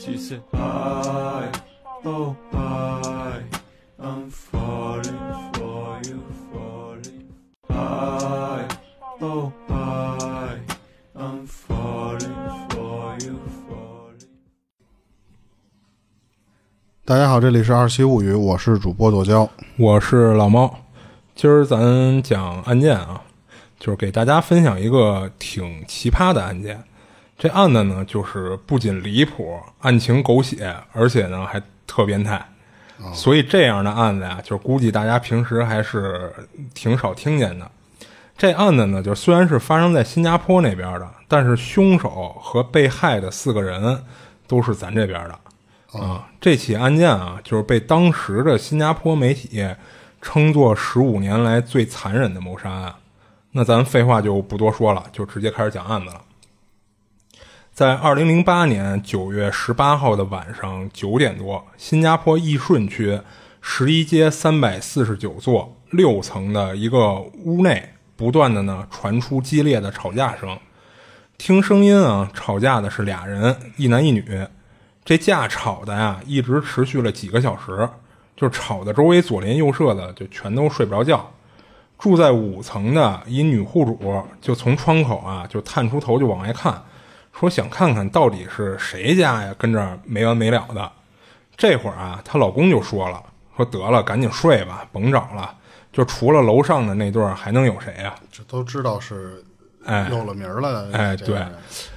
She said, I, oh, I, I'm falling for you, falling. I, oh, I, I'm falling for you, falling. 大家好，这里是二七物语，我是主播剁椒。我是老猫，今儿咱讲案件啊，就是给大家分享一个挺奇葩的案件。这案子呢，就是不仅离谱，案情狗血，而且呢还特变态。所以这样的案子呀，就是估计大家平时还是挺少听见的。这案子呢，就虽然是发生在新加坡那边的，但是凶手和被害的四个人都是咱这边的。啊，这起案件啊，就是被当时的新加坡媒体称作十五年来最残忍的谋杀案。那咱废话就不多说了，就直接开始讲案子了。在二零零八年九月十八号的晚上九点多，新加坡义顺区十一街三百四十九座六层的一个屋内，不断的呢传出激烈的吵架声。听声音啊，吵架的是俩人，一男一女。这架吵的呀，一直持续了几个小时，就吵的周围左邻右舍的就全都睡不着觉。住在五层的一女户主就从窗口啊就探出头就往外看。说想看看到底是谁家呀，跟这儿没完没了的。这会儿啊，她老公就说了：“说得了，赶紧睡吧，甭找了。就除了楼上的那对儿，还能有谁呀？这都知道是哎有了名儿了。哎，对这个人。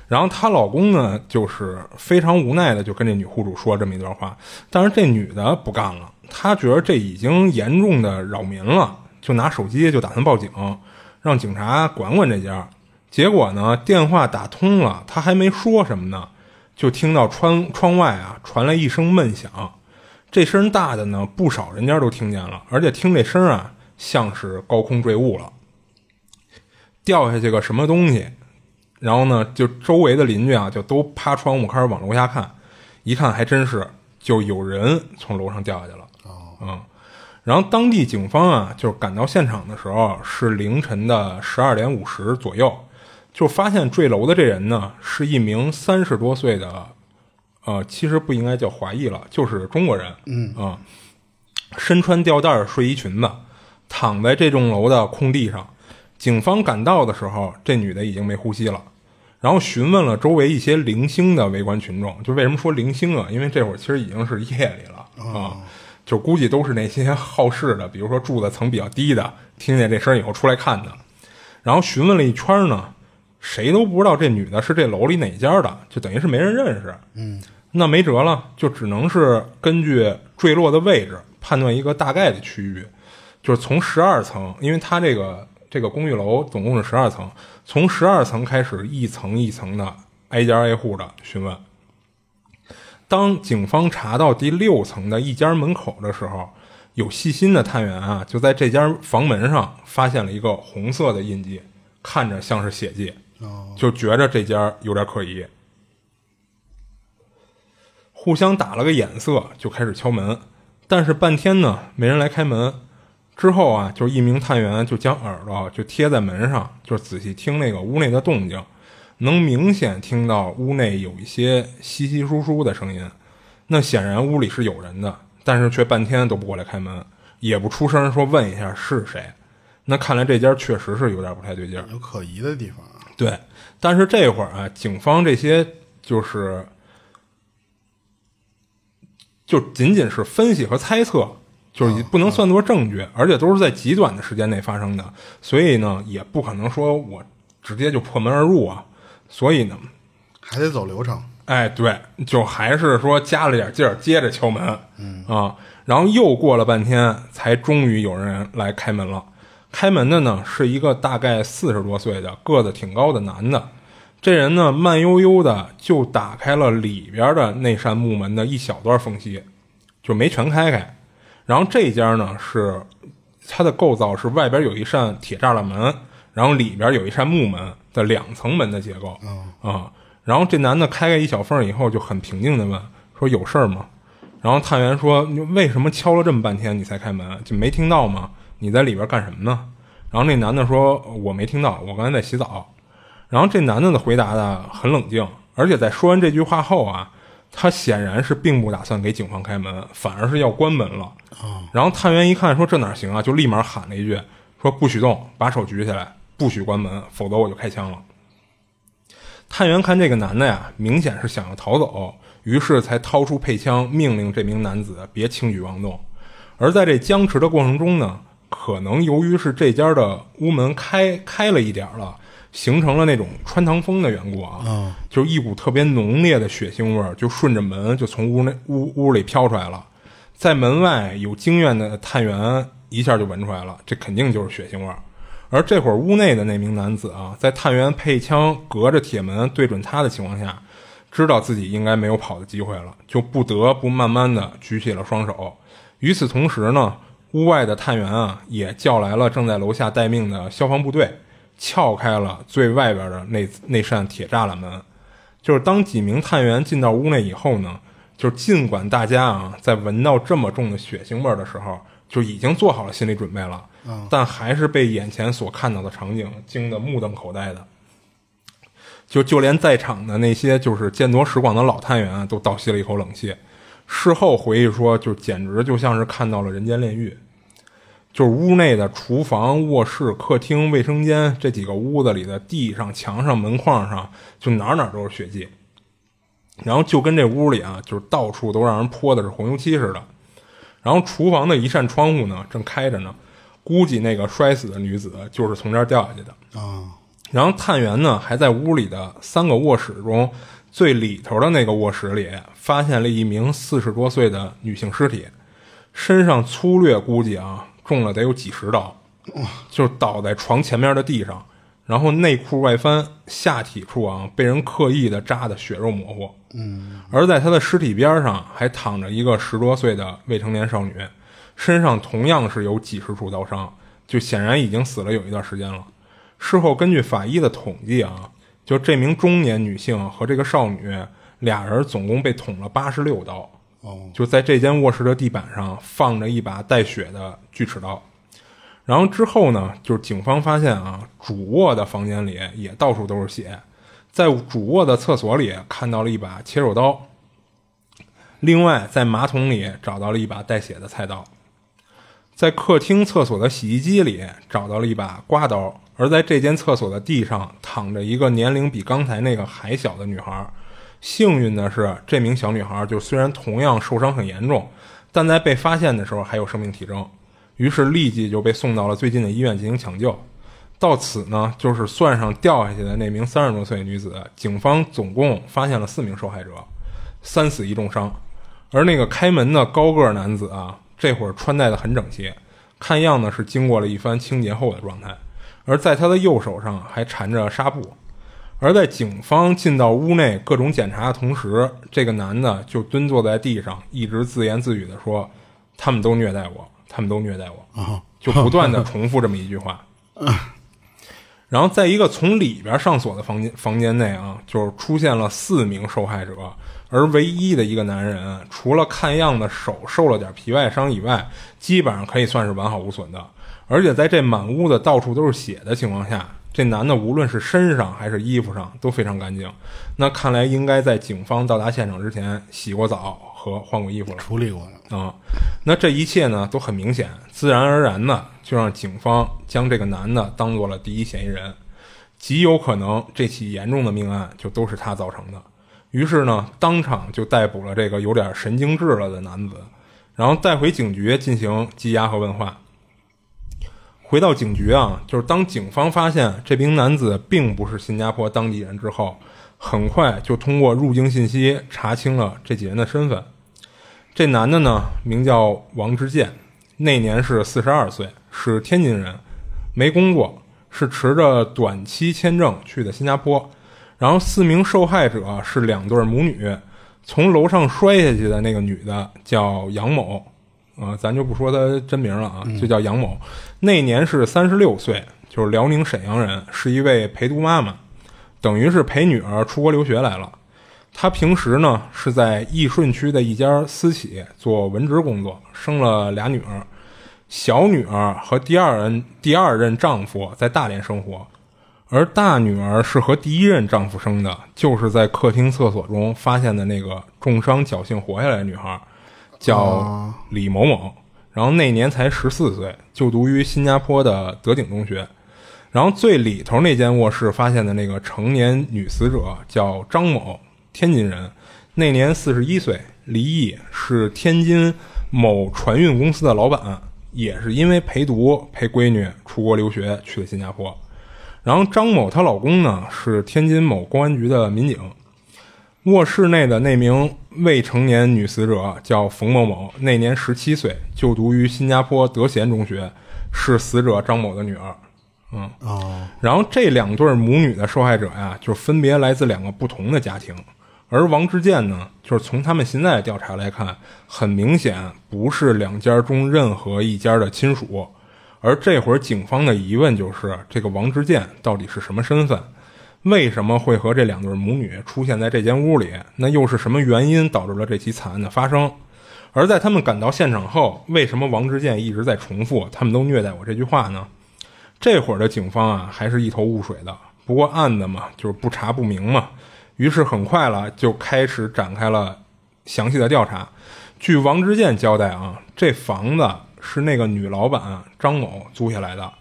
然后她老公呢，就是非常无奈的就跟这女户主说这么一段话。但是这女的不干了，她觉得这已经严重的扰民了，就拿手机就打算报警，让警察管管这家。结果呢，电话打通了，他还没说什么呢，就听到窗窗外啊传来一声闷响，这声大的呢，不少人家都听见了，而且听这声啊，像是高空坠物了，掉下去个什么东西。然后呢，就周围的邻居啊，就都趴窗户开始往楼下看，一看还真是，就有人从楼上掉下去了。嗯，然后当地警方啊，就是赶到现场的时候是凌晨的十二点五十左右，就发现坠楼的这人呢是一名三十多岁的，呃，其实不应该叫华裔了，就是中国人。嗯啊，身穿吊带睡衣裙子，躺在这栋楼的空地上。警方赶到的时候，这女的已经没呼吸了。然后询问了周围一些零星的围观群众，就为什么说零星啊？因为这会儿其实已经是夜里了啊，就估计都是那些好事的，比如说住的层比较低的，听见这声以后出来看的。然后询问了一圈呢，谁都不知道这女的是这楼里哪家的，就等于是没人认识。嗯，那没辙了，就只能是根据坠落的位置判断一个大概的区域，就是从十二层，因为它这个这个公寓楼总共是十二层，从十二层开始一层一层的挨家挨户的询问。当警方查到第六层的一家门口的时候，有细心的探员啊，就在这家房门上发现了一个红色的印记，看着像是血迹，就觉着这家有点可疑。互相打了个眼色，就开始敲门，但是半天呢，没人来开门。之后啊，就一名探员就将耳朵就贴在门上，就仔细听那个屋内的动静，能明显听到屋内有一些稀稀疏疏的声音。那显然屋里是有人的，但是却半天都不过来开门，也不出声说问一下是谁。那看来这家确实是有点不太对劲儿。有可疑的地方啊。对，但是这会儿啊，警方这些就是就仅仅是分析和猜测，就是不能算作证据，而且都是在极短的时间内发生的，所以呢，也不可能说我直接就破门而入啊。所以呢，还得走流程。哎，对，就还是说加了点劲儿，接着敲门，嗯啊，然后又过了半天，才终于有人来开门了。开门的呢是一个大概四十多岁的、个子挺高的男的。这人呢慢悠悠的就打开了里边的那扇木门的一小段缝隙，就没全开开。然后这家呢是它的构造是外边有一扇铁栅栏门，然后里边有一扇木门的两层门的结构啊。然后这男的开开一小缝以后，就很平静的问说：“有事儿吗？”然后探员说：“你为什么敲了这么半天你才开门？就没听到吗？你在里边干什么呢？”然后那男的说：“我没听到，我刚才在洗澡。”然后这男的的回答的很冷静，而且在说完这句话后啊，他显然是并不打算给警方开门，反而是要关门了。然后探员一看说这哪行啊，就立马喊了一句说不许动，把手举起来，不许关门，否则我就开枪了。探员看这个男的呀，明显是想要逃走，于是才掏出配枪，命令这名男子别轻举妄动。而在这僵持的过程中呢，可能由于是这家的屋门开开了一点了，形成了那种穿堂风的缘故啊，就是一股特别浓烈的血腥味儿，就顺着门就从屋内屋屋里飘出来了。在门外有经验的探员一下就闻出来了，这肯定就是血腥味儿。而这会儿屋内的那名男子啊，在探员配枪隔着铁门对准他的情况下，知道自己应该没有跑的机会了，就不得不慢慢的举起了双手。与此同时呢，屋外的探员啊，也叫来了正在楼下待命的消防部队，撬开了最外边的那那扇铁栅栏门。就是当几名探员进到屋内以后呢，就是尽管大家啊在闻到这么重的血腥味儿的时候，就已经做好了心理准备了。但还是被眼前所看到的场景惊得目瞪口呆的，就就连在场的那些就是见多识广的老探员啊，都倒吸了一口冷气。事后回忆说，就简直就像是看到了人间炼狱。就是屋内的厨房、卧室、客厅、卫生间这几个屋子里的地上、墙上、门框上，就哪哪都是血迹。然后就跟这屋里啊，就是到处都让人泼的是红油漆似的。然后厨房的一扇窗户呢，正开着呢。估计那个摔死的女子就是从这儿掉下去的啊。然后探员呢，还在屋里的三个卧室中最里头的那个卧室里，发现了一名四十多岁的女性尸体，身上粗略估计啊，中了得有几十刀，就倒在床前面的地上，然后内裤外翻，下体处啊被人刻意的扎的血肉模糊。嗯。而在她的尸体边上还躺着一个十多岁的未成年少女。身上同样是有几十处刀伤，就显然已经死了有一段时间了。事后根据法医的统计啊，就这名中年女性和这个少女俩人总共被捅了八十六刀。哦，就在这间卧室的地板上放着一把带血的锯齿刀。然后之后呢，就是警方发现啊，主卧的房间里也到处都是血，在主卧的厕所里看到了一把切肉刀。另外，在马桶里找到了一把带血的菜刀。在客厅厕所的洗衣机里找到了一把刮刀，而在这间厕所的地上躺着一个年龄比刚才那个还小的女孩。幸运的是，这名小女孩就虽然同样受伤很严重，但在被发现的时候还有生命体征，于是立即就被送到了最近的医院进行抢救。到此呢，就是算上掉下去的那名三十多岁女子，警方总共发现了四名受害者，三死一重伤。而那个开门的高个男子啊。这会儿穿戴的很整齐，看样子是经过了一番清洁后的状态。而在他的右手上还缠着纱布。而在警方进到屋内各种检查的同时，这个男的就蹲坐在地上，一直自言自语地说：“他们都虐待我，他们都虐待我。”就不断的重复这么一句话。然后在一个从里边上锁的房间房间内啊，就是出现了四名受害者。而唯一的一个男人，除了看样子手受了点皮外伤以外，基本上可以算是完好无损的。而且在这满屋子到处都是血的情况下，这男的无论是身上还是衣服上都非常干净。那看来应该在警方到达现场之前洗过澡和换过衣服了，处理过了啊。那这一切呢都很明显，自然而然的就让警方将这个男的当做了第一嫌疑人，极有可能这起严重的命案就都是他造成的。于是呢，当场就逮捕了这个有点神经质了的男子，然后带回警局进行羁押和问话。回到警局啊，就是当警方发现这名男子并不是新加坡当地人之后，很快就通过入境信息查清了这几人的身份。这男的呢，名叫王之健，那年是四十二岁，是天津人，没工作，是持着短期签证去的新加坡。然后四名受害者是两对母女，从楼上摔下去的那个女的叫杨某，啊，咱就不说他真名了啊，就叫杨某。那年是三十六岁，就是辽宁沈阳人，是一位陪读妈妈，等于是陪女儿出国留学来了。她平时呢是在义顺区的一家私企做文职工作，生了俩女儿，小女儿和第二任第二任丈夫在大连生活。而大女儿是和第一任丈夫生的，就是在客厅厕所中发现的那个重伤侥幸活下来的女孩，叫李某某。然后那年才十四岁，就读于新加坡的德景中学。然后最里头那间卧室发现的那个成年女死者叫张某，天津人，那年四十一岁，离异，是天津某船运公司的老板，也是因为陪读陪闺女出国留学去了新加坡。然后张某她老公呢是天津某公安局的民警。卧室内的那名未成年女死者叫冯某某，那年十七岁，就读于新加坡德贤中学，是死者张某的女儿。嗯哦，然后这两对母女的受害者呀，就分别来自两个不同的家庭。而王志健呢，就是从他们现在的调查来看，很明显不是两家中任何一家的亲属。而这会儿警方的疑问就是：这个王志健到底是什么身份？为什么会和这两对母女出现在这间屋里？那又是什么原因导致了这起惨案的发生？而在他们赶到现场后，为什么王志健一直在重复“他们都虐待我”这句话呢？这会儿的警方啊，还是一头雾水的。不过案子嘛，就是不查不明嘛。于是很快了，就开始展开了详细的调查。据王志健交代啊，这房子是那个女老板张某租下来的，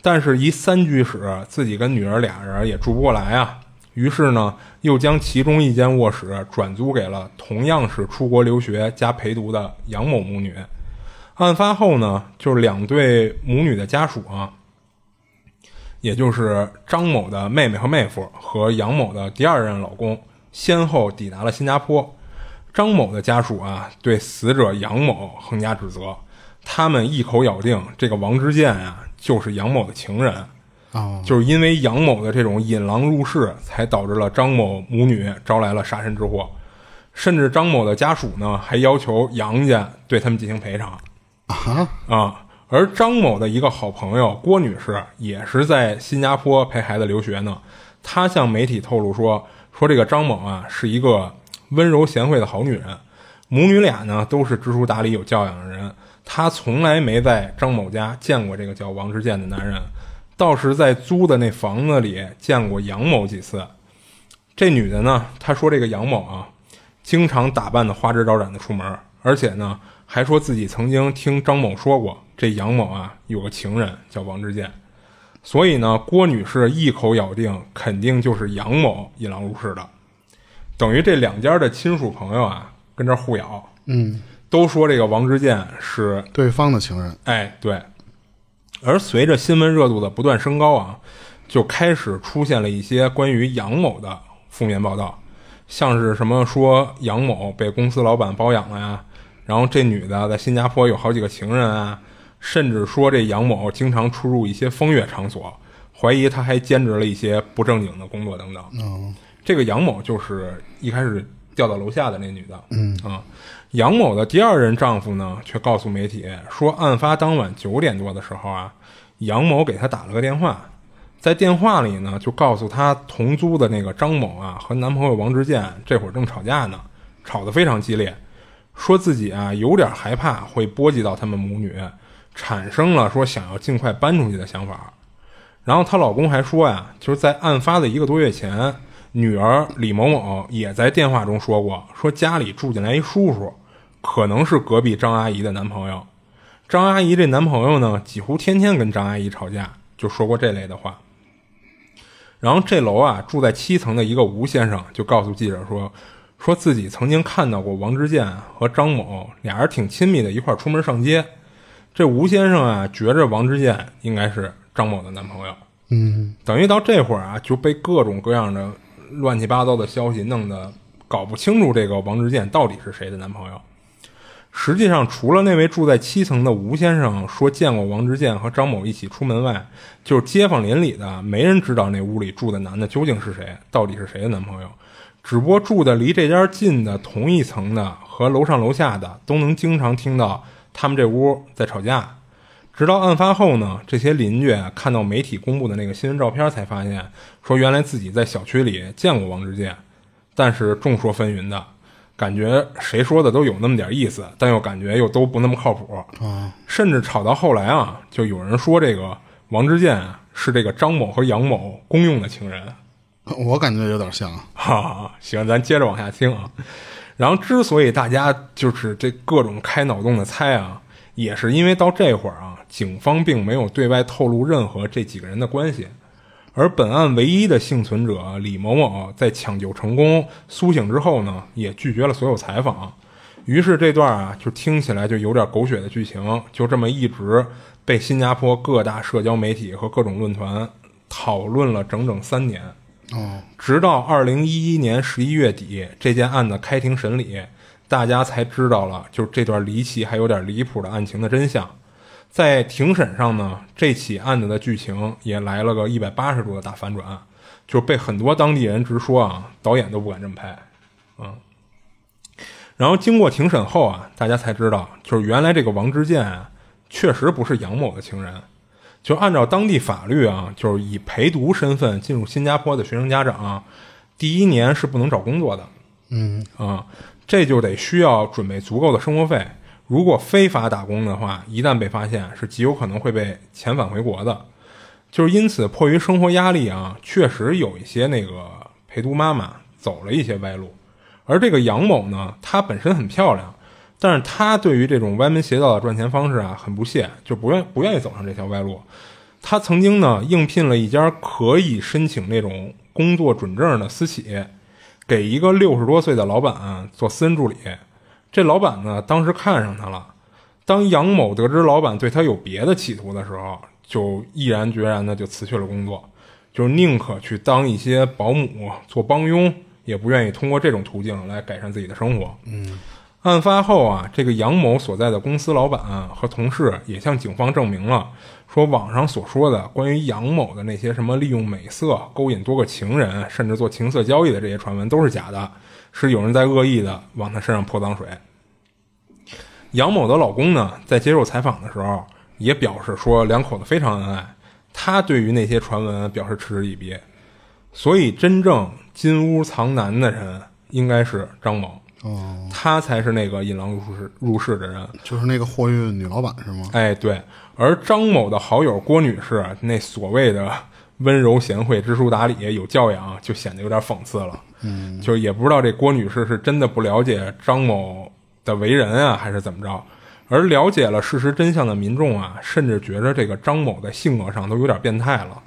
但是一三居室，自己跟女儿俩人也住不过来啊。于是呢，又将其中一间卧室转租给了同样是出国留学加陪读的杨某母女。案发后呢，就是两对母女的家属啊。也就是张某的妹妹和妹夫和杨某的第二任老公先后抵达了新加坡。张某的家属啊，对死者杨某横加指责，他们一口咬定这个王之健啊就是杨某的情人。哦，就是因为杨某的这种引狼入室，才导致了张某母女招来了杀身之祸。甚至张某的家属呢，还要求杨家对他们进行赔偿。啊啊。而张某的一个好朋友郭女士也是在新加坡陪孩子留学呢。她向媒体透露说：“说这个张某啊是一个温柔贤惠的好女人，母女俩呢都是知书达理、有教养的人。她从来没在张某家见过这个叫王志健的男人，倒是在租的那房子里见过杨某几次。这女的呢，她说这个杨某啊，经常打扮的花枝招展的出门，而且呢。”还说自己曾经听张某说过，这杨某啊有个情人叫王志健，所以呢，郭女士一口咬定肯定就是杨某引狼入室的，等于这两家的亲属朋友啊跟这互咬，嗯，都说这个王之健是对方的情人，哎对，而随着新闻热度的不断升高啊，就开始出现了一些关于杨某的负面报道，像是什么说杨某被公司老板包养了呀。然后这女的在新加坡有好几个情人啊，甚至说这杨某经常出入一些风月场所，怀疑他还兼职了一些不正经的工作等等。嗯，这个杨某就是一开始掉到楼下的那女的。嗯啊，杨某的第二任丈夫呢，却告诉媒体说，案发当晚九点多的时候啊，杨某给他打了个电话，在电话里呢，就告诉他同租的那个张某啊和男朋友王志健这会儿正吵架呢，吵得非常激烈。说自己啊有点害怕会波及到他们母女，产生了说想要尽快搬出去的想法。然后她老公还说呀，就是在案发的一个多月前，女儿李某某也在电话中说过，说家里住进来一叔叔，可能是隔壁张阿姨的男朋友。张阿姨这男朋友呢，几乎天天跟张阿姨吵架，就说过这类的话。然后这楼啊住在七层的一个吴先生就告诉记者说。说自己曾经看到过王之健和张某俩人挺亲密的，一块出门上街。这吴先生啊，觉着王之健应该是张某的男朋友。嗯，等于到这会儿啊，就被各种各样的乱七八糟的消息弄得搞不清楚这个王之健到底是谁的男朋友。实际上，除了那位住在七层的吴先生说见过王之健和张某一起出门外，就是街坊邻里的，没人知道那屋里住的男的究竟是谁，到底是谁的男朋友。只不过住的离这家近的同一层的和楼上楼下的都能经常听到他们这屋在吵架，直到案发后呢，这些邻居看到媒体公布的那个新闻照片，才发现说原来自己在小区里见过王志健，但是众说纷纭的，感觉谁说的都有那么点意思，但又感觉又都不那么靠谱啊。甚至吵到后来啊，就有人说这个王志健啊是这个张某和杨某公用的情人。我感觉有点像。哈哈，行，咱接着往下听啊。然后，之所以大家就是这各种开脑洞的猜啊，也是因为到这会儿啊，警方并没有对外透露任何这几个人的关系。而本案唯一的幸存者李某某在抢救成功苏醒之后呢，也拒绝了所有采访。于是这段啊，就听起来就有点狗血的剧情，就这么一直被新加坡各大社交媒体和各种论坛讨论了整整三年。哦，直到二零一一年十一月底，这件案子开庭审理，大家才知道了，就这段离奇还有点离谱的案情的真相。在庭审上呢，这起案子的剧情也来了个一百八十度的大反转，就被很多当地人直说啊，导演都不敢这么拍，嗯。然后经过庭审后啊，大家才知道，就是原来这个王之健啊，确实不是杨某的情人。就按照当地法律啊，就是以陪读身份进入新加坡的学生家长，第一年是不能找工作的。嗯啊，这就得需要准备足够的生活费。如果非法打工的话，一旦被发现，是极有可能会被遣返回国的。就是因此，迫于生活压力啊，确实有一些那个陪读妈妈走了一些歪路。而这个杨某呢，她本身很漂亮，但是她对于这种歪门邪道的赚钱方式啊，很不屑，就不愿不愿意走上这条歪路。她曾经呢，应聘了一家可以申请那种工作准证的私企，给一个六十多岁的老板做私人助理。这老板呢，当时看上他了。当杨某得知老板对他有别的企图的时候，就毅然决然的就辞去了工作，就是宁可去当一些保姆、做帮佣，也不愿意通过这种途径来改善自己的生活。嗯，案发后啊，这个杨某所在的公司老板和同事也向警方证明了，说网上所说的关于杨某的那些什么利用美色勾引多个情人，甚至做情色交易的这些传闻都是假的，是有人在恶意的往他身上泼脏水。杨某的老公呢，在接受采访的时候也表示说，两口子非常恩爱。他对于那些传闻表示嗤之以鼻。所以，真正金屋藏男的人应该是张某，哦，他才是那个引狼入室入室的人。就是那个货运女老板是吗？哎，对。而张某的好友郭女士，那所谓的温柔贤惠、知书达理、有教养，就显得有点讽刺了。嗯，就也不知道这郭女士是真的不了解张某的为人啊，还是怎么着？而了解了事实真相的民众啊，甚至觉得这个张某在性格上都有点变态了。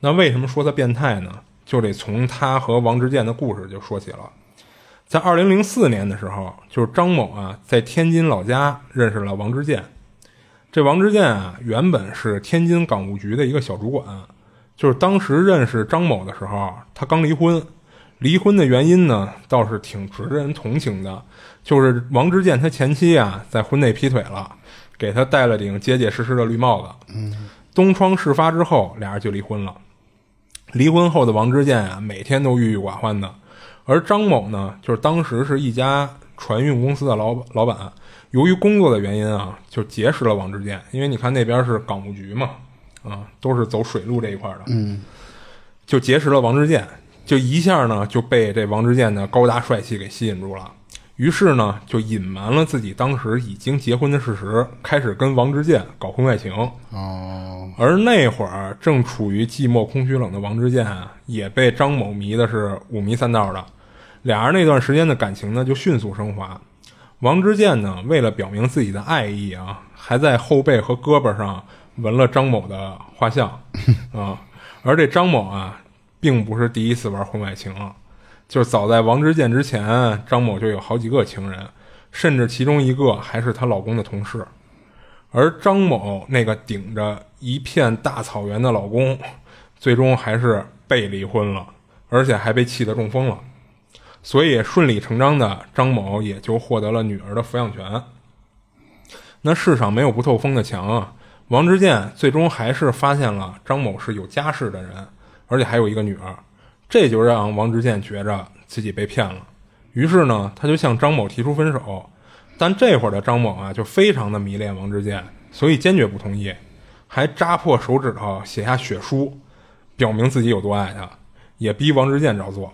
那为什么说他变态呢？就得从他和王之健的故事就说起了。在二零零四年的时候，就是张某啊，在天津老家认识了王之健。这王之健啊，原本是天津港务局的一个小主管。就是当时认识张某的时候，他刚离婚。离婚的原因呢，倒是挺值得人同情的。就是王之健他前妻啊，在婚内劈腿了，给他戴了顶结结实实的绿帽子。嗯，东窗事发之后，俩人就离婚了。离婚后的王之健啊，每天都郁郁寡欢的。而张某呢，就是当时是一家船运公司的老老板，由于工作的原因啊，就结识了王之健。因为你看那边是港务局嘛，啊，都是走水路这一块的，嗯，就结识了王之健。就一下呢，就被这王之健的高大帅气给吸引住了。于是呢，就隐瞒了自己当时已经结婚的事实，开始跟王之健搞婚外情。哦，而那会儿正处于寂寞、空虚、冷的王之健啊，也被张某迷的是五迷三道的。俩人那段时间的感情呢，就迅速升华。王之健呢，为了表明自己的爱意啊，还在后背和胳膊上纹了张某的画像 啊。而这张某啊，并不是第一次玩婚外情了。就是早在王之健之前，张某就有好几个情人，甚至其中一个还是她老公的同事。而张某那个顶着一片大草原的老公，最终还是被离婚了，而且还被气得中风了。所以顺理成章的，张某也就获得了女儿的抚养权。那世上没有不透风的墙啊！王之健最终还是发现了张某是有家室的人，而且还有一个女儿。这就让王志健觉着自己被骗了，于是呢，他就向张某提出分手。但这会儿的张某啊，就非常的迷恋王志健，所以坚决不同意，还扎破手指头写下血书，表明自己有多爱他，也逼王志健照做。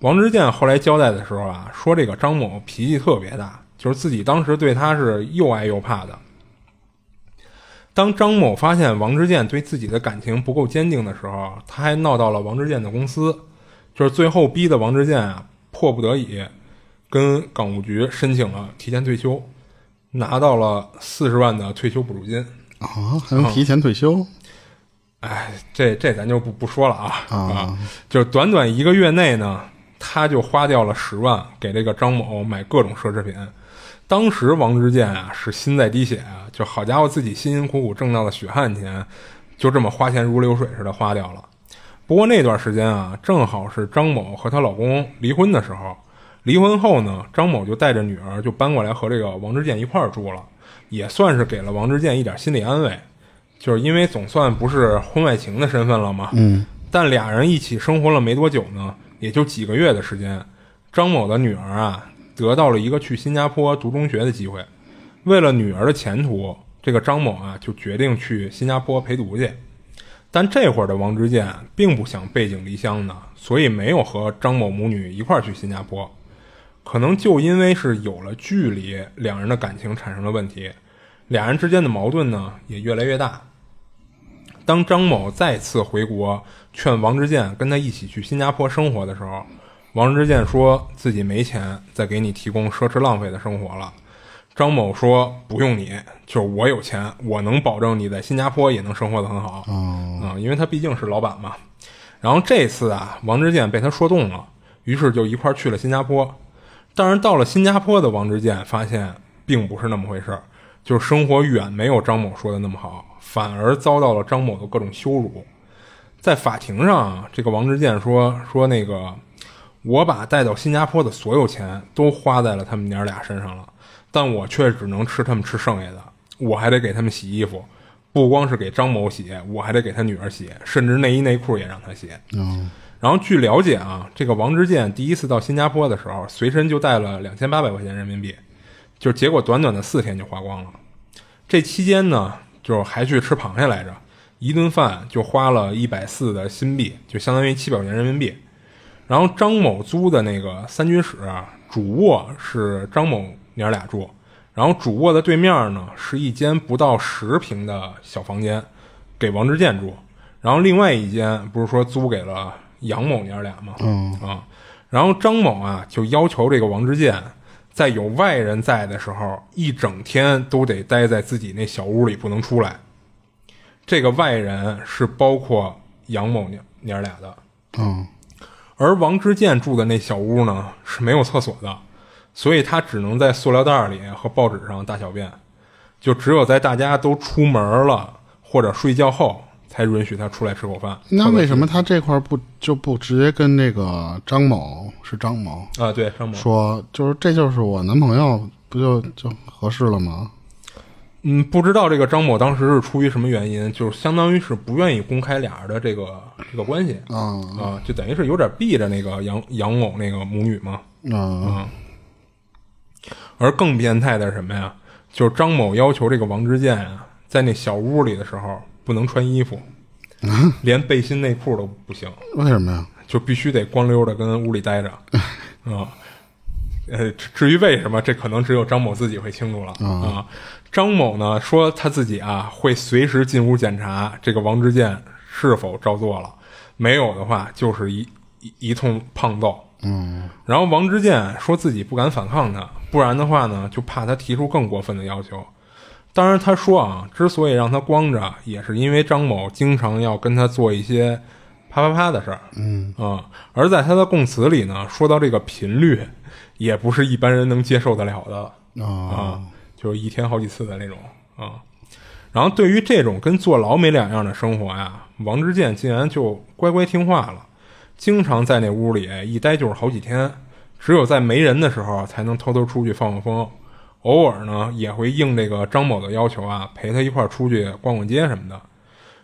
王志健后来交代的时候啊，说这个张某脾气特别大，就是自己当时对他是又爱又怕的。当张某发现王之健对自己的感情不够坚定的时候，他还闹到了王之健的公司，就是最后逼的王之健啊，迫不得已跟港务局申请了提前退休，拿到了四十万的退休补助金。啊，还能提前退休哎，这这咱就不不说了啊啊！就短短一个月内呢，他就花掉了十万给这个张某买各种奢侈品。当时王之健啊是心在滴血啊，就好家伙自己辛辛苦苦挣到的血汗钱，就这么花钱如流水似的花掉了。不过那段时间啊，正好是张某和她老公离婚的时候。离婚后呢，张某就带着女儿就搬过来和这个王之健一块儿住了，也算是给了王之健一点心理安慰。就是因为总算不是婚外情的身份了嘛，嗯，但俩人一起生活了没多久呢，也就几个月的时间，张某的女儿啊得到了一个去新加坡读中学的机会。为了女儿的前途，这个张某啊就决定去新加坡陪读去。但这会儿的王之健并不想背井离乡的，所以没有和张某母女一块儿去新加坡。可能就因为是有了距离，两人的感情产生了问题，俩人之间的矛盾呢也越来越大。当张某再次回国劝王之健跟他一起去新加坡生活的时候，王之健说自己没钱再给你提供奢侈浪费的生活了。张某说不用你，就是我有钱，我能保证你在新加坡也能生活的很好。啊、因为他毕竟是老板嘛。然后这次啊，王之健被他说动了，于是就一块儿去了新加坡。但是到了新加坡的王之健发现并不是那么回事儿，就是生活远没有张某说的那么好，反而遭到了张某的各种羞辱。在法庭上啊，这个王之健说说那个，我把带到新加坡的所有钱都花在了他们娘俩身上了，但我却只能吃他们吃剩下的，我还得给他们洗衣服，不光是给张某洗，我还得给他女儿洗，甚至内衣内裤也让他洗。嗯然后据了解啊，这个王之健第一次到新加坡的时候，随身就带了两千八百块钱人民币，就结果短短的四天就花光了。这期间呢，就还去吃螃蟹来着，一顿饭就花了一百四的新币，就相当于七百块钱人民币。然后张某租的那个三居室啊，主卧是张某娘俩住，然后主卧的对面呢是一间不到十平的小房间，给王志健住。然后另外一间不是说租给了杨某娘俩吗？嗯啊，然后张某啊就要求这个王志健，在有外人在的时候，一整天都得待在自己那小屋里，不能出来。这个外人是包括杨某娘娘俩的，嗯而王之健住的那小屋呢是没有厕所的，所以他只能在塑料袋里和报纸上大小便，就只有在大家都出门了或者睡觉后，才允许他出来吃口饭。那为什么他这块不就不直接跟那个张某是张某啊？对，张某说，就是这就是我男朋友，不就就合适了吗？嗯，不知道这个张某当时是出于什么原因，就是相当于是不愿意公开俩人的这个这个关系啊啊，就等于是有点避着那个杨杨某那个母女嘛。啊而更变态的是什么呀？就是张某要求这个王之健啊，在那小屋里的时候不能穿衣服，连背心内裤都不行，为什么呀？就必须得光溜的跟屋里待着 啊。呃，至至于为什么，这可能只有张某自己会清楚了啊。张某呢说他自己啊会随时进屋检查这个王之健是否照做了，没有的话就是一一一通胖揍。嗯然后王之健说自己不敢反抗他，不然的话呢，就怕他提出更过分的要求。当然，他说啊，之所以让他光着，也是因为张某经常要跟他做一些啪啪啪的事儿。嗯啊、而在他的供词里呢，说到这个频率，也不是一般人能接受得了的啊啊，就是一天好几次的那种啊。然后对于这种跟坐牢没两样的生活呀，王之健竟然就乖乖听话了，经常在那屋里一待就是好几天，只有在没人的时候才能偷偷出去放放风，偶尔呢也会应这个张某的要求啊，陪他一块儿出去逛逛街什么的。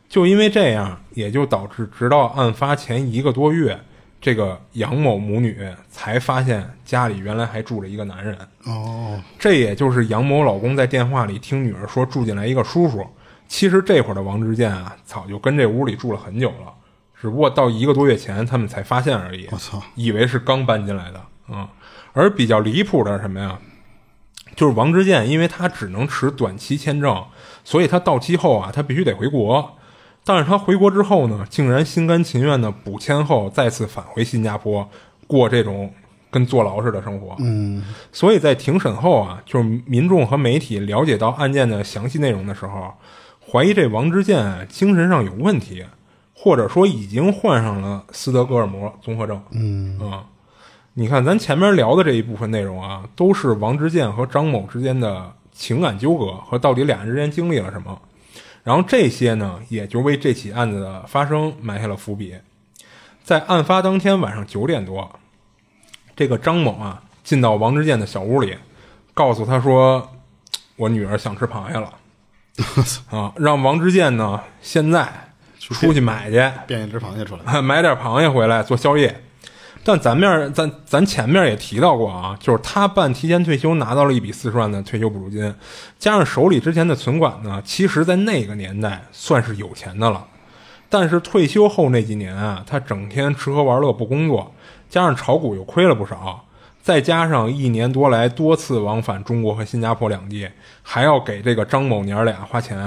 就因为这样，也就导致直到案发前一个多月，这个杨某母女才发现家里原来还住着一个男人。哦这也就是杨某老公在电话里听女儿说住进来一个叔叔。其实这会儿的王之健啊，早就跟这屋里住了很久了，只不过到一个多月前他们才发现而已。我操以为是刚搬进来的啊、嗯。而比较离谱的是什么呀？就是王之健，因为他只能持短期签证，所以他到期后啊，他必须得回国。但是他回国之后呢，竟然心甘情愿的补签后再次返回新加坡，过这种跟坐牢似的生活。嗯，所以在庭审后啊，就是民众和媒体了解到案件的详细内容的时候，怀疑这王之健精神上有问题，或者说已经患上了斯德哥尔摩综合症。嗯啊，你看咱前面聊的这一部分内容啊，都是王之健和张某之间的情感纠葛和到底俩人之间经历了什么。然后这些呢，也就为这起案子的发生埋下了伏笔。在案发当天晚上九点多，这个张某啊进到王志健的小屋里，告诉他说：“我女儿想吃螃蟹了。”啊，让王志健呢现在出去买去，变一只螃蟹出来。买点螃蟹回来做宵夜。但咱面儿咱咱前面也提到过啊，就是他办提前退休拿到了一笔四十万的退休补助金，加上手里之前的存款呢，其实在那个年代算是有钱的了。但是退休后那几年啊，他整天吃喝玩乐不工作，加上炒股又亏了不少，再加上一年多来多次往返中国和新加坡两地，还要给这个张某娘俩花钱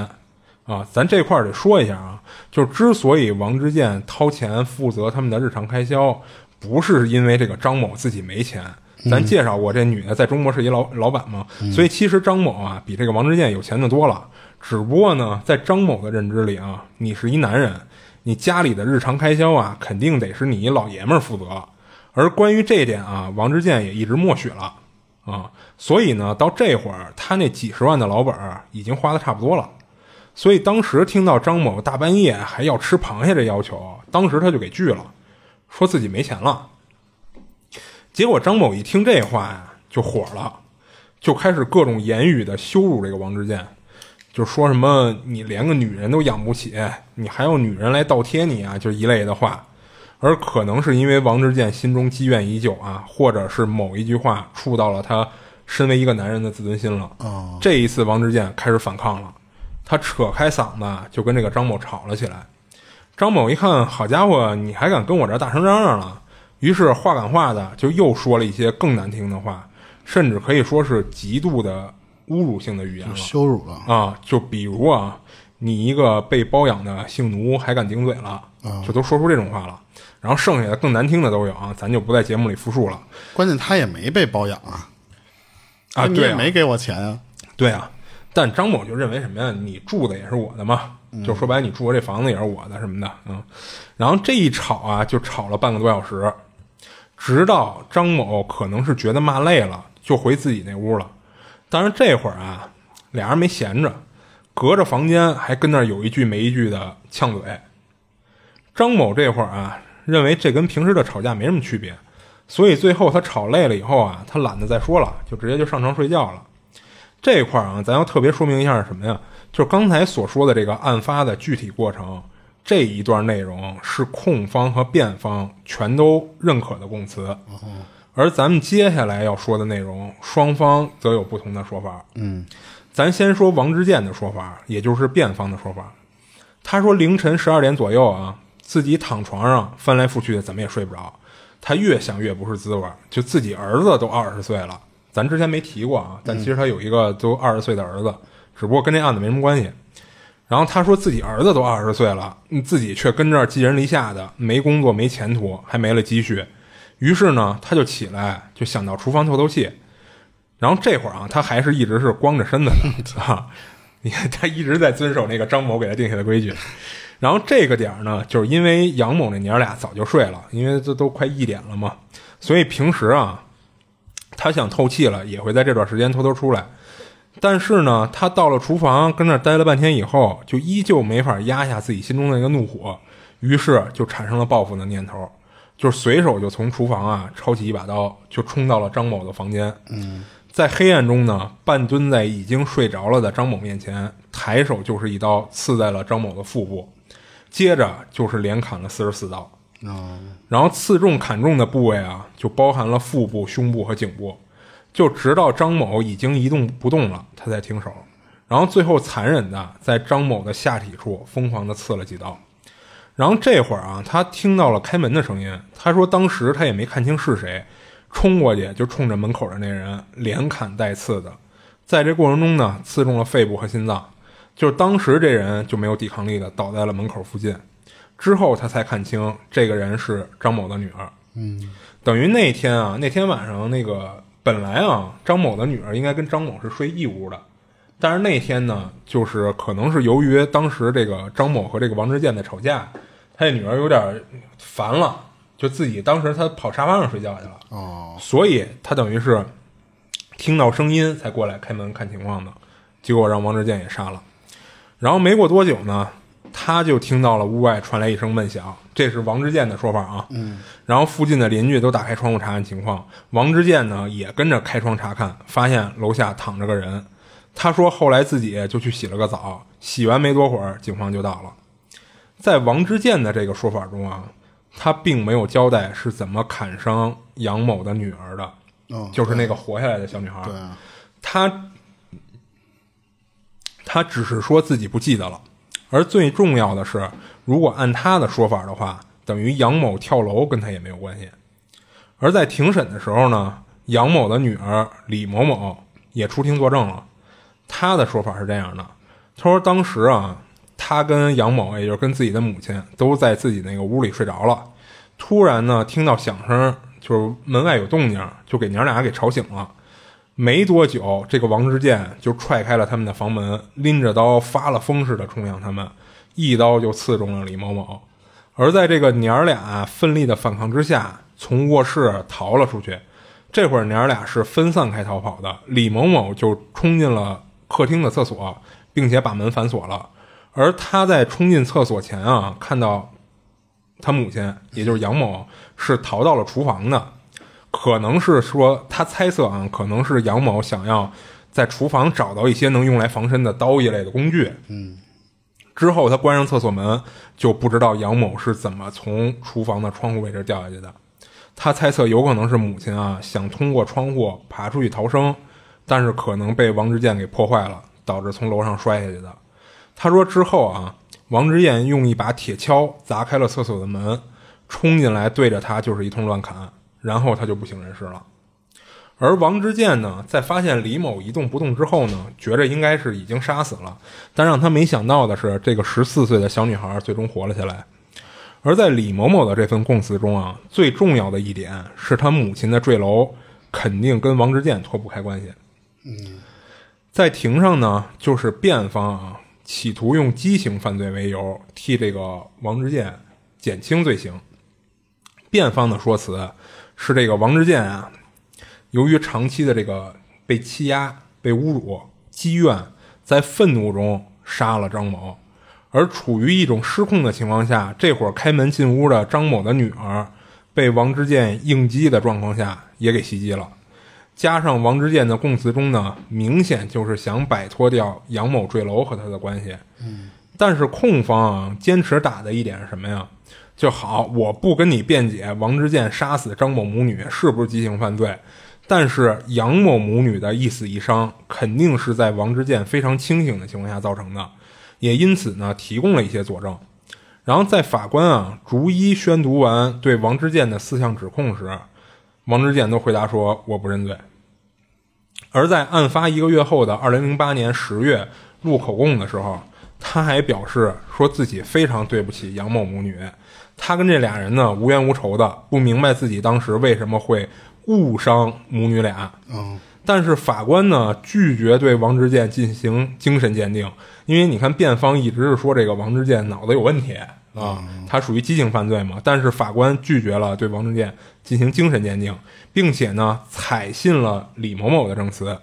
啊。咱这块儿得说一下啊，就是之所以王之健掏钱负责他们的日常开销，不是因为这个张某自己没钱。咱介绍过，这女的在中国是一老老板嘛，所以其实张某啊比这个王志健有钱的多了。只不过呢，在张某的认知里啊，你是一男人，你家里的日常开销啊，肯定得是你一老爷们儿负责。而关于这一点啊，王志健也一直默许了啊。所以呢，到这会儿，他那几十万的老本儿已经花的差不多了。所以当时听到张某大半夜还要吃螃蟹这要求，当时他就给拒了，说自己没钱了。结果张某一听这话呀，就火了，就开始各种言语的羞辱这个王志健，就说什么你连个女人都养不起，你还要女人来倒贴你啊，就一类的话。而可能是因为王志健心中积怨已久啊，或者是某一句话触到了他身为一个男人的自尊心了。哦，这一次王志健开始反抗了，他扯开嗓子就跟这个张某吵了起来。张某一看，好家伙，你还敢跟我这大声嚷嚷了？于是话赶话的就又说了一些更难听的话，甚至可以说是极度的侮辱性的语言了羞辱了。啊！就比如啊，你一个被包养的性奴还敢顶嘴了，就都说出这种话了。然后剩下的更难听的都有啊，咱就不在节目里复述了关键他也没被包养啊，啊。对啊，没给我钱啊。对啊，但张某就认为什么呀？你住的也是我的嘛，就说白了，你住的这房子也是我的什么的，嗯。然后这一吵啊，就吵了半个多小时，直到张某可能是觉得骂累了，就回自己那屋了。当然这会儿啊，俩人没闲着，隔着房间还跟那有一句没一句的呛嘴。张某这会儿啊，认为这跟平时的吵架没什么区别，所以最后他吵累了以后啊，他懒得再说了，就直接就上床睡觉了。这块儿啊，咱要特别说明一下是什么呀？就是刚才所说的这个案发的具体过程，这一段内容是控方和辩方全都认可的供词，而咱们接下来要说的内容，双方则有不同的说法。嗯，咱先说王之健的说法，也就是辩方的说法。他说凌晨十二点左右啊，自己躺床上翻来覆去的，怎么也睡不着。他越想越不是滋味儿，就自己儿子都二十岁了，咱之前没提过啊，但其实他有一个都二十岁的儿子，只不过跟这案子没什么关系。然后他说自己儿子都二十岁了，嗯自己却跟这儿寄人篱下的，没工作、没前途，还没了积蓄。于是呢，他就起来，就想到厨房透透气。然后这会儿啊，他还是一直是光着身子的 啊，你看他一直在遵守那个张某给他定下的规矩。然后这个点儿呢，就是因为杨某那娘俩早就睡了，因为这都快一点了嘛，所以平时啊，他想透气了，也会在这段时间偷偷出来。但是呢，他到了厨房跟那儿待了半天以后，就依旧没法压下自己心中的那个怒火，于是就产生了报复的念头，就是随手就从厨房啊抄起一把刀，就冲到了张某的房间。嗯，在黑暗中呢，半蹲在已经睡着了的张某面前，抬手就是一刀刺在了张某的腹部，接着就是连砍了四十四刀。哦，然后刺中、砍中的部位啊，就包含了腹部、胸部和颈部，就直到张某已经一动不动了，他才停手。然后最后残忍的在张某的下体处疯狂的刺了几刀。然后这会儿啊，他听到了开门的声音，他说当时他也没看清是谁，冲过去就冲着门口的那人连砍带刺的。在这过程中呢，刺中了肺部和心脏，就是当时这人就没有抵抗力的倒在了门口附近。之后他才看清这个人是张某的女儿。嗯，等于那天啊，那天晚上那个本来啊，张某的女儿应该跟张某是睡一屋的，但是那天呢，就是可能是由于当时这个张某和这个王志健在吵架，他这女儿有点烦了，就自己当时他跑沙发上睡觉去了。哦，所以他等于是听到声音才过来开门看情况的，结果让王志健也杀了。然后没过多久呢，他就听到了屋外传来一声闷响，这是王志健的说法啊。嗯，然后附近的邻居都打开窗户查看情况，王志健呢也跟着开窗查看，发现楼下躺着个人。他说后来自己就去洗了个澡，洗完没多会儿，警方就到了。在王志健的这个说法中啊，他并没有交代是怎么砍伤杨某的女儿的。哦，就是那个活下来的小女孩。对啊，她她只是说自己不记得了，而最重要的是，如果按他的说法的话，等于杨某跳楼跟他也没有关系。而在庭审的时候呢，杨某的女儿李某某也出庭作证了，她的说法是这样的：她说当时啊，她跟杨某，也就是跟自己的母亲，都在自己那个屋里睡着了，突然呢听到响声。就是门外有动静，就给娘俩给吵醒了。没多久，这个王志健就踹开了他们的房门，拎着刀发了疯似的冲向他们，一刀就刺中了李某某。而在这个娘儿俩奋力的反抗之下，从卧室逃了出去。这会儿娘儿俩是分散开逃跑的，李某某就冲进了客厅的厕所，并且把门反锁了。而他在冲进厕所前啊，看到。他母亲，也就是杨某，是逃到了厨房的，可能是说他猜测啊，可能是杨某想要在厨房找到一些能用来防身的刀一类的工具。嗯，之后他关上厕所门，就不知道杨某是怎么从厨房的窗户位置掉下去的。他猜测有可能是母亲啊想通过窗户爬出去逃生，但是可能被王志健给破坏了，导致从楼上摔下去的。他说之后啊。王之燕用一把铁锹砸开了厕所的门，冲进来对着他就是一通乱砍，然后他就不省人事了。而王之健呢，在发现李某一动不动之后呢，觉着应该是已经杀死了，但让他没想到的是，这个十四岁的小女孩最终活了下来。而在李某某的这份供词中啊，最重要的一点是他母亲的坠楼肯定跟王之健脱不开关系。嗯，在庭上呢，就是辩方啊。企图用激情犯罪为由替这个王志健减轻罪行。辩方的说辞是：这个王志健啊，由于长期的这个被欺压、被侮辱、积怨，在愤怒中杀了张某，而处于一种失控的情况下，这会儿开门进屋的张某的女儿被王志健应激的状况下也给袭击了。加上王之健的供词中呢，明显就是想摆脱掉杨某坠楼和他的关系。嗯，但是控方啊坚持打的一点是什么呀？就好，我不跟你辩解王之健杀死张某母女是不是激情犯罪，但是杨某母女的一死一伤肯定是在王之健非常清醒的情况下造成的，也因此呢提供了一些佐证。然后在法官啊逐一宣读完对王之健的四项指控时。王之健都回答说：“我不认罪。”而在案发一个月后的二零零八年十月录口供的时候，他还表示说自己非常对不起杨某母女，他跟这俩人呢无冤无仇的，不明白自己当时为什么会误伤母女俩。嗯，但是法官呢拒绝对王之健进行精神鉴定，因为你看辩方一直是说这个王之健脑子有问题。啊，他属于激情犯罪嘛？但是法官拒绝了对王志健进行精神鉴定，并且呢采信了李某某的证词，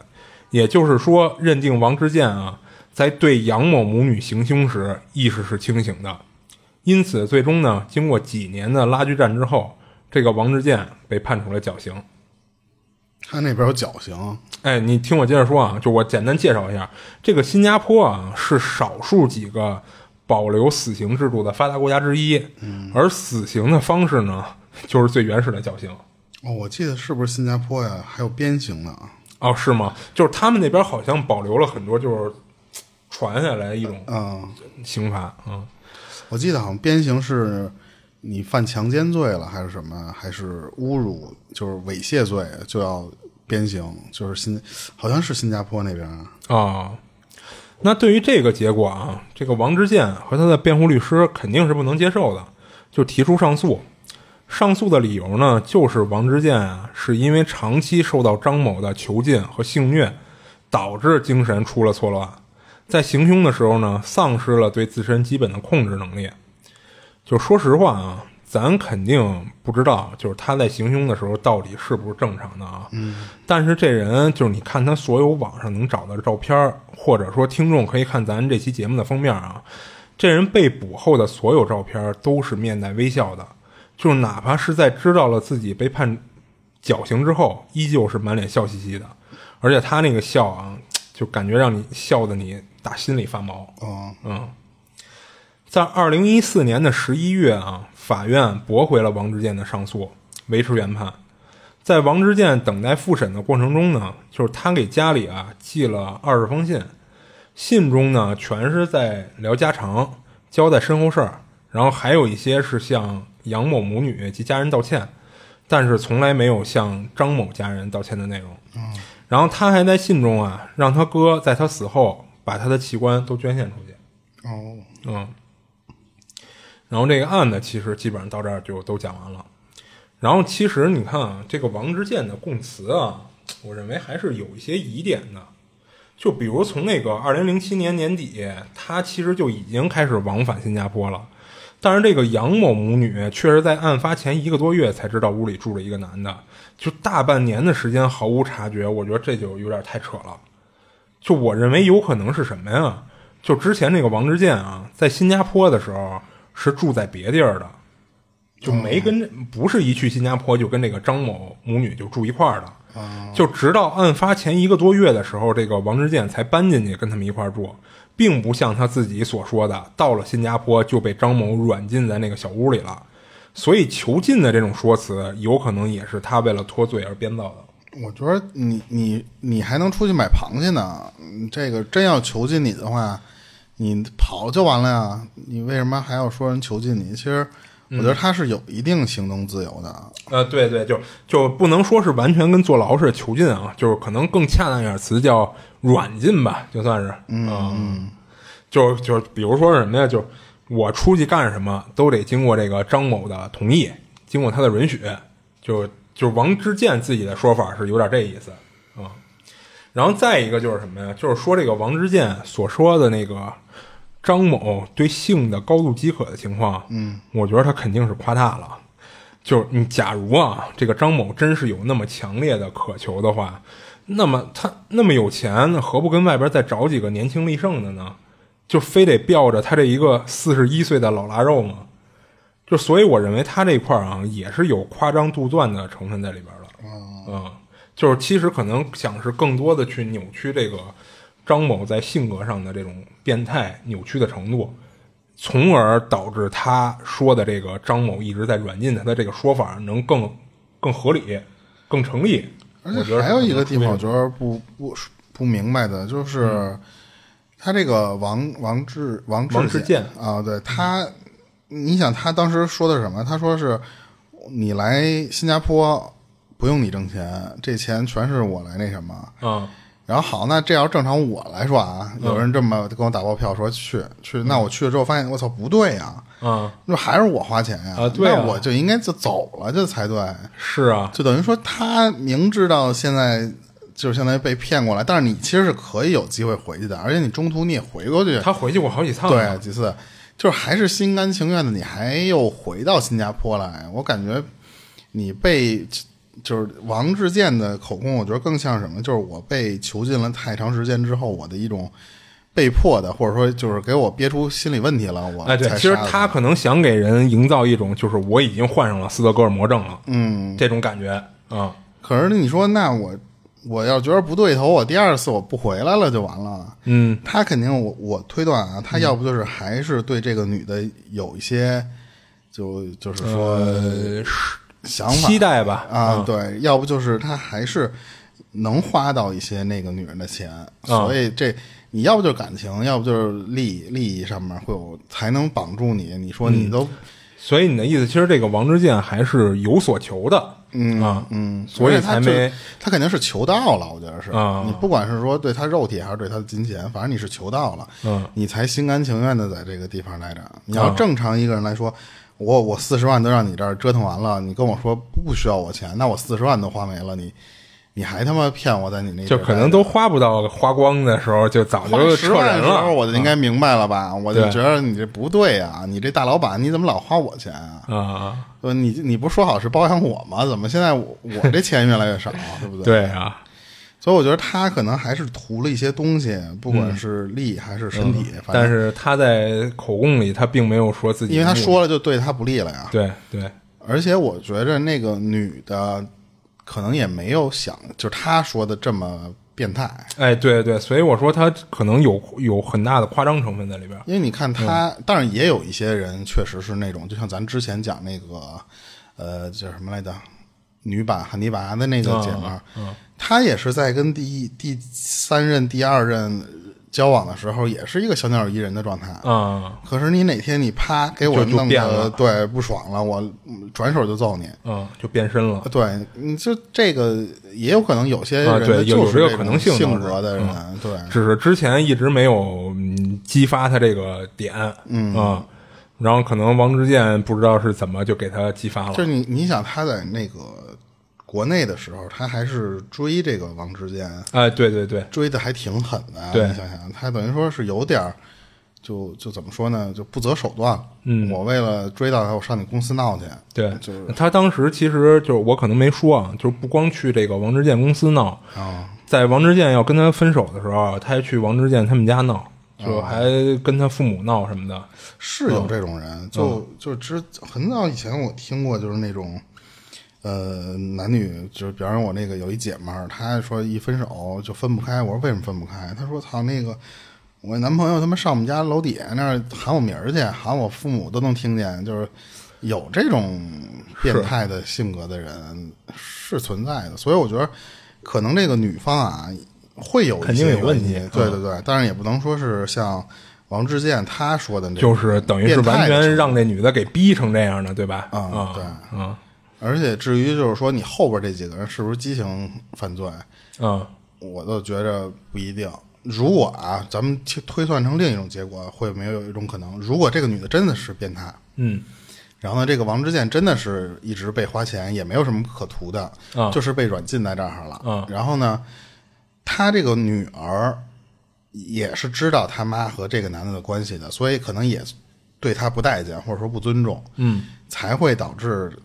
也就是说，认定王志健啊在对杨某母女行凶时意识是清醒的。因此，最终呢，经过几年的拉锯战之后，这个王志健被判处了绞刑。他那边有绞刑？哎，你听我接着说啊，就我简单介绍一下，这个新加坡啊是少数几个。保留死刑制度的发达国家之一，而死刑的方式呢，就是最原始的绞刑。哦，我记得是不是新加坡呀？还有鞭刑呢？哦，是吗？就是他们那边好像保留了很多，就是传下来一种嗯刑罚。嗯，我记得好像鞭刑是你犯强奸罪了，还是什么？还是侮辱，就是猥亵罪，就要鞭刑，就是新好像是新加坡那边啊。那对于这个结果啊，这个王之健和他的辩护律师肯定是不能接受的，就提出上诉。上诉的理由呢，就是王之健啊，是因为长期受到张某的囚禁和性虐，导致精神出了错乱，在行凶的时候呢，丧失了对自身基本的控制能力。就说实话啊，咱肯定不知道，就是他在行凶的时候到底是不是正常的啊。嗯。但是这人，就是你看他所有网上能找到的照片，或者说听众可以看咱这期节目的封面啊，这人被捕后的所有照片都是面带微笑的。就是哪怕是在知道了自己被判绞刑之后，依旧是满脸笑嘻嘻的，而且他那个笑啊，就感觉让你笑的你打心里发毛。哦，嗯，在二零一四年的十一月啊，法院驳回了王志健的上诉，维持原判。在王志健等待复审的过程中呢，就是他给家里啊寄了二十封信，信中呢全是在聊家常、交代身后事儿，然后还有一些是向。杨某母女及家人道歉，但是从来没有向张某家人道歉的内容。嗯，然后他还在信中啊，让他哥在他死后把他的器官都捐献出去。哦，嗯，然后这个案子其实基本上到这儿就都讲完了。然后其实你看啊，这个王之健的供词啊，我认为还是有一些疑点的。就比如从那个二零零七年年底，他其实就已经开始往返新加坡了。但是这个杨某母女确实在案发前一个多月才知道屋里住着一个男的，就大半年的时间毫无察觉，我觉得这就有点太扯了。就我认为有可能是什么呀？就之前那个王志健啊，在新加坡的时候是住在别地儿的，就没跟不是一去新加坡就跟这个张某母女就住一块儿的。就直到案发前一个多月的时候，这个王志健才搬进去跟他们一块儿住。并不像他自己所说的，到了新加坡就被张某软禁在那个小屋里了，所以囚禁的这种说辞，有可能也是他为了脱罪而编造的。我觉得你你你还能出去买螃蟹呢，这个真要囚禁你的话，你跑就完了呀，你为什么还要说人囚禁你？其实我觉得他是有一定行动自由的。呃，对对，就就不能说是完全跟坐牢似的囚禁啊，就是可能更恰当一点词叫。软禁吧，就算是，嗯，就就比如说什么呀，就我出去干什么都得经过这个张某的同意，经过他的允许，就就王之健自己的说法是有点这意思啊。然后再一个就是什么呀，就是说这个王之健所说的那个张某对性的高度饥渴的情况，嗯，我觉得他肯定是夸大了。就是你假如啊，这个张某真是有那么强烈的渴求的话。那么他那么有钱，何不跟外边再找几个年轻力盛的呢？就非得吊着他这一个四十一岁的老腊肉吗？就所以我认为他这块儿啊，也是有夸张杜撰的成分在里边的。嗯，就是其实可能想是更多的去扭曲这个张某在性格上的这种变态扭曲的程度，从而导致他说的这个张某一直在软禁他的这个说法能更更合理、更成立。而且还有一个地方，我觉得不不不明白的，就是他这个王王志王志健啊，对他，你想他当时说的是什么？他说是你来新加坡不用你挣钱，这钱全是我来那什么。嗯。然后好，那这要正常我来说啊，有人这么跟我打包票说去去，那我去了之后发现我操不对呀，嗯，那还是我花钱呀，啊，那我就应该就走了这才对。是啊，就等于说他明知道现在就是相当于被骗过来，但是你其实是可以有机会回去的，而且你中途你也回过去，他回去过好几趟，对，几次，就是还是心甘情愿的，你还又回到新加坡来，我感觉你被。就是王志健的口供，我觉得更像什么？就是我被囚禁了太长时间之后，我的一种被迫的，或者说就是给我憋出心理问题了。我哎，对，其实他可能想给人营造一种，就是我已经患上了斯德哥尔摩症了，嗯，这种感觉啊。可是你说，那我我要觉得不对头，我第二次我不回来了就完了。嗯，他肯定，我我推断啊，他要不就是还是对这个女的有一些，就就是说是。想法期待吧啊，对，要不就是他还是能花到一些那个女人的钱，所以这你要不就是感情，要不就是利利益上面会有才能绑住你。你说你都所以你的意思，其实这个王之健还是有所求的，嗯啊，嗯，所以他没他肯定是求到了，我觉得是。啊你不管是说对他肉体还是对他的金钱，反正你是求到了，嗯，你才心甘情愿的在这个地方待着。你要啊正常一个人来说，我我四十万都让你这儿折腾完了，你跟我说不需要我钱，那我四十万都花没了，你你还他妈骗我在你那就可能都花不到花光的时候，就早就撤人万的时候，我就应该明白了吧？我就觉得你这不对啊！你这大老板，你怎么老花我钱啊？啊，呃，你你不说好是包养我吗？怎么现在我我这钱越来越少，对不对？对啊，所以我觉得他可能还是图了一些东西，不管是利还是身体，反正嗯但是他在口供里，他并没有说自己，因为他说了就对他不利了呀。对对，而且我觉着那个女的可能也没有想，就是他说的这么变态，哎，对对，所以我说他可能有有很大的夸张成分在里边。因为你看他，当然也有一些人确实是那种，就像咱之前讲那个，呃，叫什么来着，女版汉尼拔的那个姐们儿，她也是在跟第一、第三任、第二任交往的时候，也是一个小鸟依人的状态。嗯。可是你哪天你啪给我就就弄变了。的对不爽了，我嗯转手就揍你。嗯，就变身了。对，你就这个也有可能有些啊人对有有这个就是种可能性性格的人，对，只是之前一直没有嗯激发他这个点，嗯。啊，然后可能王之健不知道是怎么就给他激发了。就是你你想他在那个国内的时候，他还是追这个王之健，哎，对对对，追的还挺狠的。对你想想，他等于说是有点儿，就就怎么说呢，就不择手段。嗯我为了追到他，我上你公司闹去。对，就是他当时其实就是我可能没说啊，就是不光去这个王之健公司闹，啊，在王之健要跟他分手的时候，他还去王之健他们家闹，就哦还跟他父母闹什么的。是有这种人，就就之很早以前我听过，就是那种。呃，男女就是，比方说我那个有一姐们儿，她说一分手就分不开。我说为什么分不开？她说操那个我男朋友他妈上我们家楼底下那儿喊我名儿去，喊我父母都能听见，就是有这种变态的性格的人是存在的。所以我觉得可能这个女方啊会有肯定有问题对对对，但是也不能说是像王志健他说的那种就是等于是完全让这女的给逼成这样的，对吧？啊啊，对嗯而且至于就是说你后边这几个人是不是激情犯罪，嗯我倒觉着不一定。如果啊，咱们去推算成另一种结果，会没有一种可能？如果这个女的真的是变态，嗯然后呢，这个王之健真的是一直被花钱，也没有什么可图的，啊就是被软禁在这儿了。嗯然后呢，他这个女儿也是知道他妈和这个男的的关系的，所以可能也对他不待见或者说不尊重，嗯，才会导致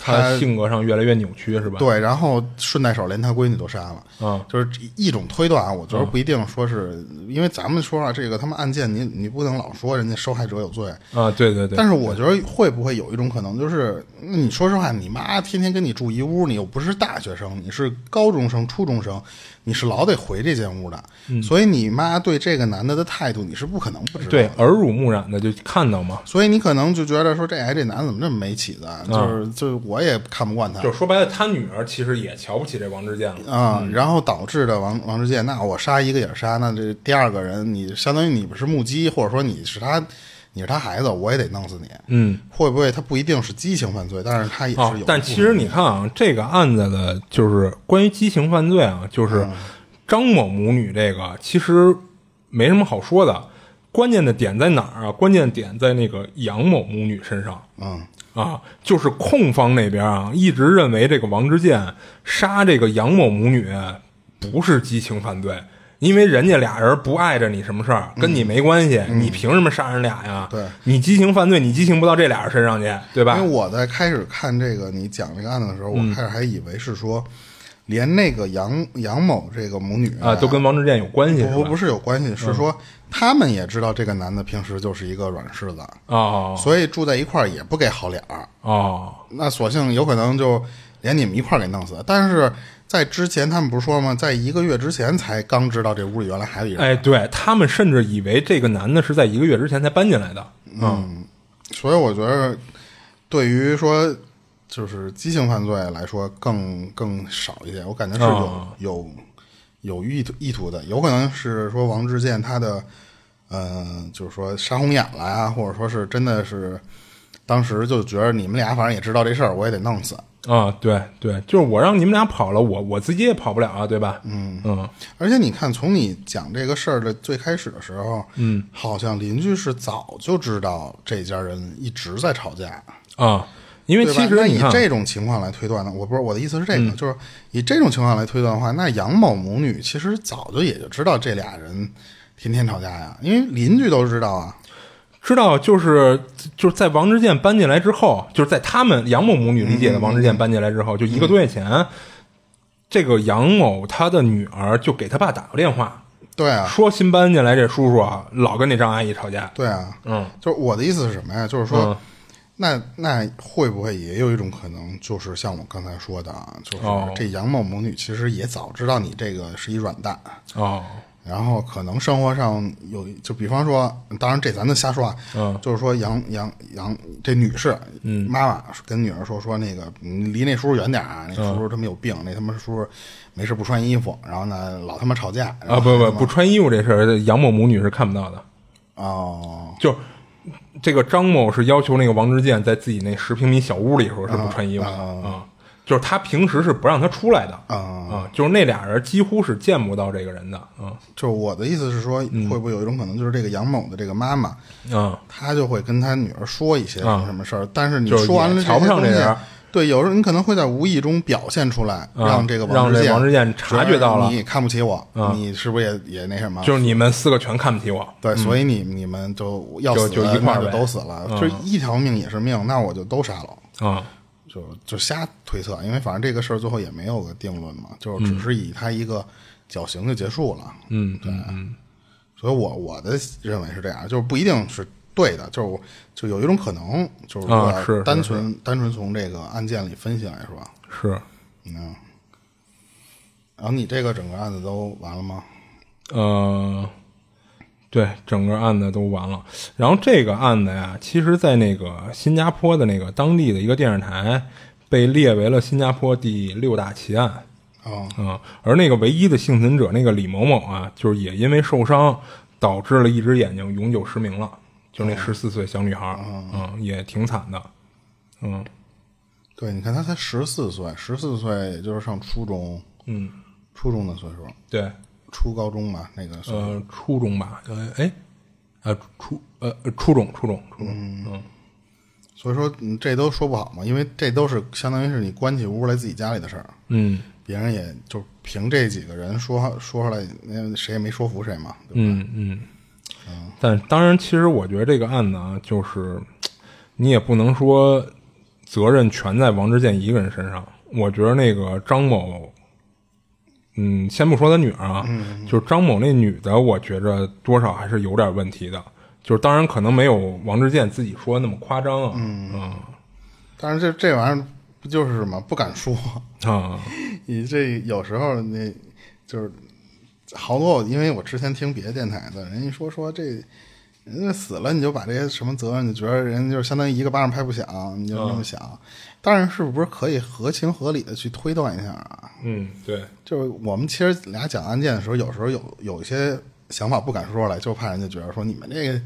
他性格上越来越扭曲，是吧？对，然后顺带手连他闺女都杀了。嗯就是一种推断啊，我觉得不一定说是，因为咱们说啊，这个他们案件你你不能老说人家受害者有罪，啊，对对对，但是我觉得会不会有一种可能，就是那你说实话，你妈天天跟你住一屋，你又不是大学生，你是高中生、初中生，你是老得回这间屋的，所以你妈对这个男的的态度，你是不可能不知道。对耳濡目染的就看到嘛，所以你可能就觉得说，这哎，这男的怎么这么没起子？就是就是我也看不惯他就说白了，他女儿其实也瞧不起这王之健了。啊、然后导致的王王之健，那我杀一个也是杀，那这第二个人，你相当于你不是目击，或者说你是他，你是他孩子，我也得弄死你。嗯，会不会他不一定是激情犯罪，但是他也是有、，哦但其实你看啊，这个案子的就是关于激情犯罪啊，就是张某母女这个其实没什么好说的，关键的点在哪儿啊？关键点在那个杨某母女身上。嗯啊，就是控方那边啊，一直认为这个王之健杀这个杨某母女不是激情犯罪，因为人家俩人不碍着你什么事儿，跟你没关系，你凭什么杀人俩呀？对你激情犯罪，你激情不到这俩人身上去，对吧因为？我在开始看这个你讲这个案子的时候，嗯我开始还以为是说，连那个杨杨某这个母女啊，都跟王志健有关系？不不是有关系，是说他们也知道这个男的平时就是一个软柿子，哦所以住在一块儿也不给好脸儿。哦，那索性有可能就连你们一块儿给弄死。但是在之前，他们不是说吗？在一个月之前才刚知道这屋里原来还有一人，哎，对他们甚至以为这个男的是在一个月之前才搬进来的。嗯所以我觉得对于说就是激情犯罪来说更更少一点。我感觉是有、哦有有意图意图的，有可能是说王志健他的呃，就是说杀红眼了呀，或者说是真的是当时就觉得你们俩反正也知道这事儿，我也得弄死。啊，对对，就是我让你们俩跑了，我我自己也跑不了啊，对吧？嗯嗯而且你看，从你讲这个事儿的最开始的时候，嗯，好像邻居是早就知道这家人一直在吵架，啊，因为？其实以，这种情况来推断呢，我不是我的意思是这个，就是以这种情况来推断的话，那杨某母女其实早就也就知道这俩人天天吵架呀，因为邻居都知道啊。知道就是就是在王志健搬进来之后，就是在他们杨某母女理解的王志健搬进来之后，就一个多月前，这个杨某他的女儿就给他爸打过电话，对啊，说新搬进来这叔叔啊，老跟那张阿姨吵架。对啊，嗯。就是我的意思是什么呀？就是说，嗯。那那会不会也有一种可能，就是像我刚才说的啊，就是哦。这杨某母女其实也早知道你这个是一软蛋，哦，然后可能生活上有，就比方说，当然这咱就瞎说啊，嗯。就是说杨杨杨这女士，嗯，妈妈跟女儿说说那个你离那叔叔远点啊，那叔叔他妈有病，那他妈叔叔没事不穿衣服，然后呢老他妈吵架啊不不不穿衣服这事儿，杨某母女是看不到的。哦。就这个张某是要求那个王志健在自己那十平米小屋里时候是不穿衣服的啊、就是他平时是不让他出来的啊。啊，就是那俩人几乎是见不到这个人的啊就是我的意思是说，嗯。会不会有一种可能，就是这个杨某的这个妈妈，啊，她就会跟她女儿说一些什么事儿，但是你说完了瞧不上这人对，有时候你可能会在无意中表现出来，让这个让这志健王志健察觉到了。你看不起我，你是不是也也那什么？就是你们四个全看不起我。对，所以你你们就要就死，就就一块儿呗都死了，就一条命也是命，那我就都杀了。啊，就就瞎推测，因为反正这个事儿最后也没有个定论嘛，就是只是以他一个绞刑就结束了。嗯，对，嗯所以我我的认为是这样，就是不一定是对的，就是我就有一种可能，就是啊说单纯单纯从这个案件里分析来说，是，嗯。然后你这个整个案子都完了吗？呃，对，整个案子都完了。然后这个案子呀，其实，在那个新加坡的那个当地的一个电视台，被列为了新加坡第六大奇案。啊、嗯，而那个唯一的幸存者那个李某某啊，就是也因为受伤，导致了一只眼睛永久失明了，就是那十四岁小女孩儿，嗯，也挺惨的，嗯。对，你看她才十四岁，十四岁也就是上初中，嗯，初中的岁数，对，初高中吧，那个。呃，初中吧，呃，哎，呃，初呃呃初中初中初中，嗯所以说，嗯，这都说不好嘛，因为这都是相当于是你关起屋来自己家里的事儿，嗯别人也就凭这几个人说说出来，那谁也没说服谁嘛，对吧？嗯嗯，但当然，其实我觉得这个案子啊，就是你也不能说责任全在王志健一个人身上。我觉得那个张某，嗯，先不说他女儿啊，就是张某那女的，我觉着多少还是有点问题的。就是当然可能没有王志健自己说那么夸张啊，嗯但是这这玩意儿不就是什么不敢说？啊 你这有时候那就是好多，因为我之前听别的电台的人家说说这人家死了，你就把这些什么责任，就觉得人就是相当于一个巴掌拍不响，你就这么想。当然是不是可以合情合理的去推断一下啊？嗯，对，就是我们其实俩讲案件的时候，有时候有有一些想法不敢说出来，就怕人家觉得说你们这个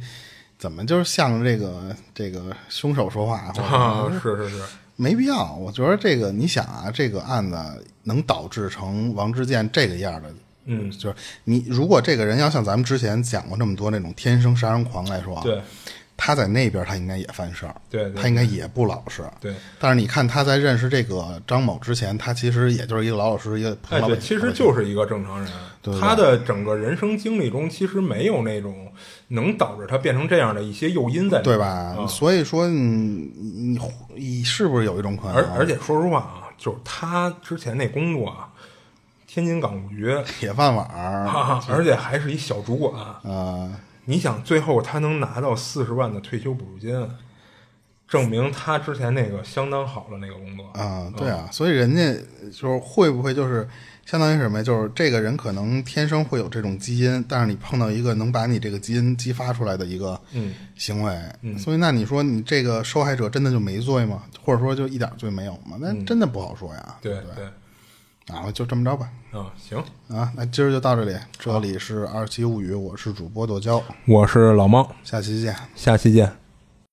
怎么就是向着这个这个凶手说话，啊，是是是，没必要。我觉得这个你想啊，这个案子能导致成王志健这个样的，嗯，就是你如果这个人要像咱们之前讲过那么多那种天生杀人狂来说，对，他在那边他应该也犯事儿，对对他应该也不老实，对。但是你看他在认识这个张某之前，他其实也就是一个老老实实一个普哎，对，通老百姓。其实就是一个正常人。他的整个人生经历中，其实没有那种能导致他变成这样的一些诱因在里面，对吧？所以说你，你你是不是有一种可能？而而且说实话啊，就是他之前那工作啊，天津港务局，铁饭碗儿，啊、而且还是一小主管。呃，你想，最后他能拿到四十万的退休补助金，证明他之前那个相当好的那个工作啊、对啊，所以人家就是会不会就是相当于什么？就是这个人可能天生会有这种基因，但是你碰到一个能把你这个基因激发出来的一个嗯行为，所以那你说你这个受害者真的就没罪吗？或者说就一点罪没有吗？那真的不好说呀。对对，啊，就这么着吧。啊，行，啊，那今儿就到这里。这里是二七物语，我是主播剁椒，我是老猫，下期见。下期见。